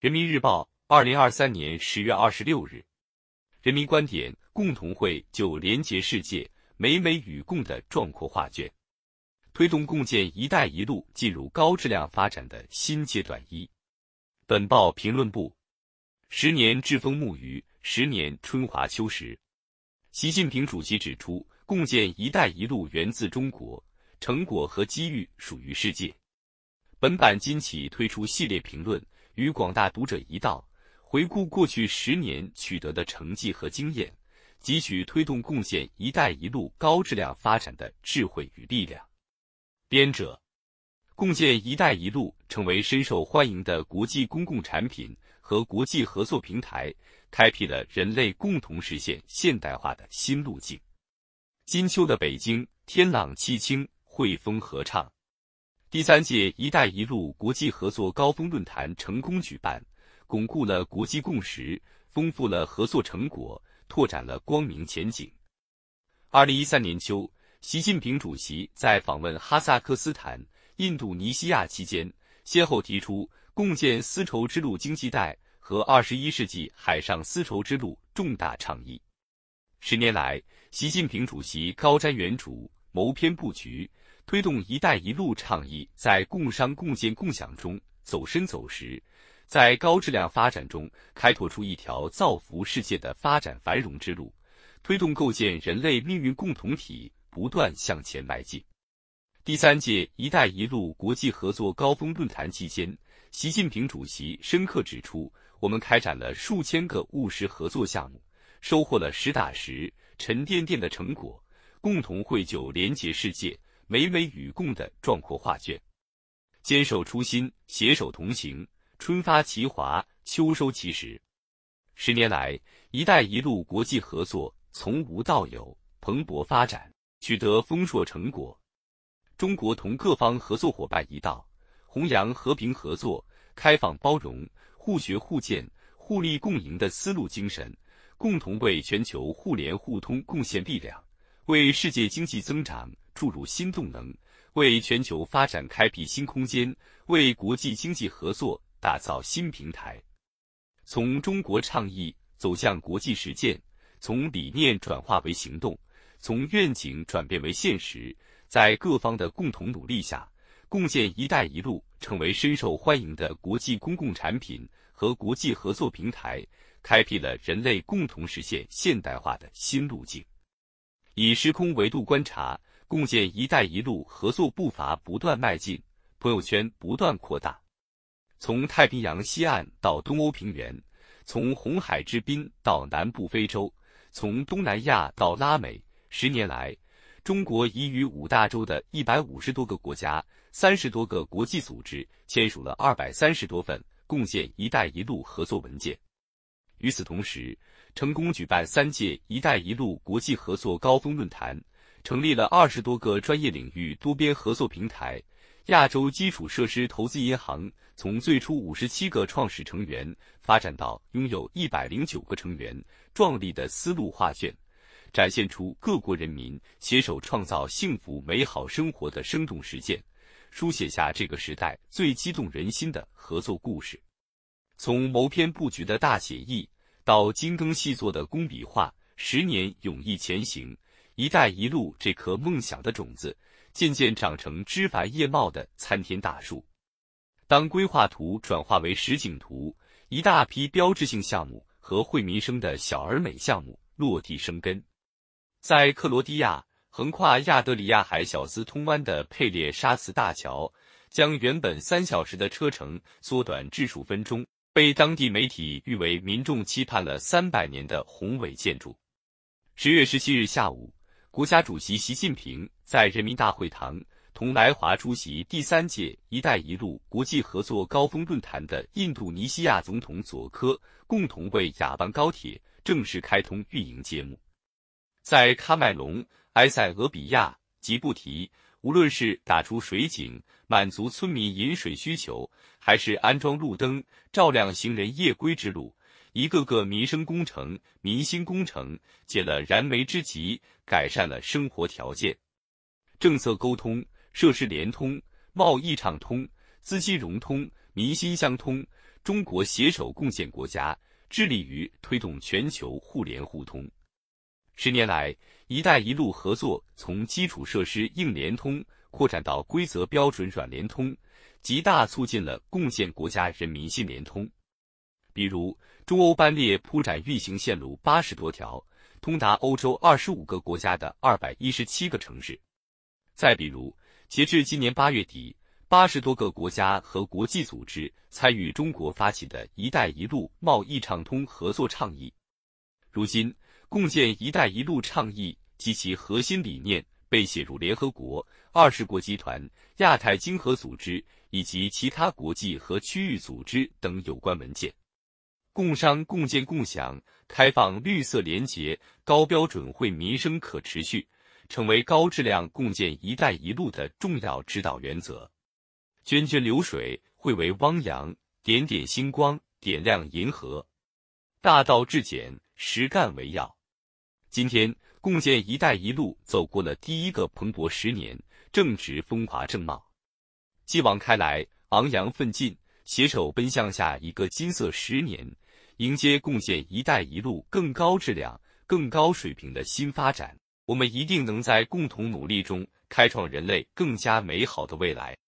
人民日报，二零二三年十月二十六日。人民观点：共同会就连结世界、美美与共的壮阔画卷，推动共建“一带一路”进入高质量发展的新阶段。一，本报评论部：十年栉风沐雨，十年春华秋实。习近平主席指出，共建“一带一路”源自中国，成果和机遇属于世界。本版今起推出系列评论。与广大读者一道，回顾过去十年取得的成绩和经验，汲取推动共建“一带一路”高质量发展的智慧与力量。编者：共建“一带一路”成为深受欢迎的国际公共产品和国际合作平台，开辟了人类共同实现现代化的新路径。金秋的北京，天朗气清，惠风和畅。第三届“一带一路”国际合作高峰论坛成功举办，巩固了国际共识，丰富了合作成果，拓展了光明前景。二零一三年秋，习近平主席在访问哈萨克斯坦、印度尼西亚期间，先后提出共建丝绸之路经济带和二十一世纪海上丝绸之路重大倡议。十年来，习近平主席高瞻远瞩，谋篇布局。推动“一带一路”倡议在共商共建共享中走深走实，在高质量发展中开拓出一条造福世界的发展繁荣之路，推动构建人类命运共同体不断向前迈进。第三届“一带一路”国际合作高峰论坛期间，习近平主席深刻指出，我们开展了数千个务实合作项目，收获了实打实、沉甸甸的成果，共同绘就连结世界。美美与共的壮阔画卷，坚守初心，携手同行，春发其华，秋收其实。十年来，“一带一路”国际合作从无到有，蓬勃发展，取得丰硕成果。中国同各方合作伙伴一道，弘扬和平合作、开放包容、互学互鉴、互利共赢的丝路精神，共同为全球互联互通贡献力量，为世界经济增长。注入新动能，为全球发展开辟新空间，为国际经济合作打造新平台。从中国倡议走向国际实践，从理念转化为行动，从愿景转变为现实，在各方的共同努力下，共建“一带一路”成为深受欢迎的国际公共产品和国际合作平台，开辟了人类共同实现现代化的新路径。以时空维度观察。共建“一带一路”合作步伐不断迈进，朋友圈不断扩大。从太平洋西岸到东欧平原，从红海之滨到南部非洲，从东南亚到拉美，十年来，中国已与五大洲的一百五十多个国家、三十多个国际组织签署了二百三十多份共建“一带一路”合作文件。与此同时，成功举办三届“一带一路”国际合作高峰论坛。成立了二十多个专业领域多边合作平台，亚洲基础设施投资银行从最初五十七个创始成员发展到拥有一百零九个成员，壮丽的丝路画卷，展现出各国人民携手创造幸福美好生活的生动实践，书写下这个时代最激动人心的合作故事。从谋篇布局的大写意，到精耕细作的工笔画，十年勇毅前行。“一带一路”这颗梦想的种子，渐渐长成枝繁叶茂的参天大树。当规划图转化为实景图，一大批标志性项目和惠民生的小而美项目落地生根。在克罗地亚，横跨亚得里亚海小斯通湾的佩列沙茨大桥，将原本三小时的车程缩短至数分钟，被当地媒体誉为民众期盼了三百年的宏伟建筑。十月十七日下午。国家主席习近平在人民大会堂同来华出席第三届“一带一路”国际合作高峰论坛的印度尼西亚总统佐科共同为雅邦高铁正式开通运营揭幕。在喀麦隆、埃塞俄比亚、吉布提，无论是打出水井满足村民饮水需求，还是安装路灯照亮行人夜归之路。一个个民生工程、民心工程解了燃眉之急，改善了生活条件。政策沟通、设施联通、贸易畅通、资金融通、民心相通，中国携手共建国家，致力于推动全球互联互通。十年来，“一带一路”合作从基础设施硬联通扩展到规则标准软联通，极大促进了共建国家人民新联通。比如，中欧班列铺展运行线路八十多条，通达欧洲二十五个国家的二百一十七个城市。再比如，截至今年八月底，八十多个国家和国际组织参与中国发起的一带一路贸易畅通合作倡议。如今，共建“一带一路”倡议及其核心理念被写入联合国、二十国集团、亚太经合组织以及其他国际和区域组织等有关文件。共商共建共享、开放、绿色、廉洁、高标准惠民生可持续，成为高质量共建“一带一路”的重要指导原则。涓涓流水汇为汪洋，点点星光点亮银河。大道至简，实干为要。今天，共建“一带一路”走过了第一个蓬勃十年，正值风华正茂。继往开来，昂扬奋进，携手奔向下一个金色十年，迎接贡献“一带一路”更高质量、更高水平的新发展。我们一定能在共同努力中，开创人类更加美好的未来。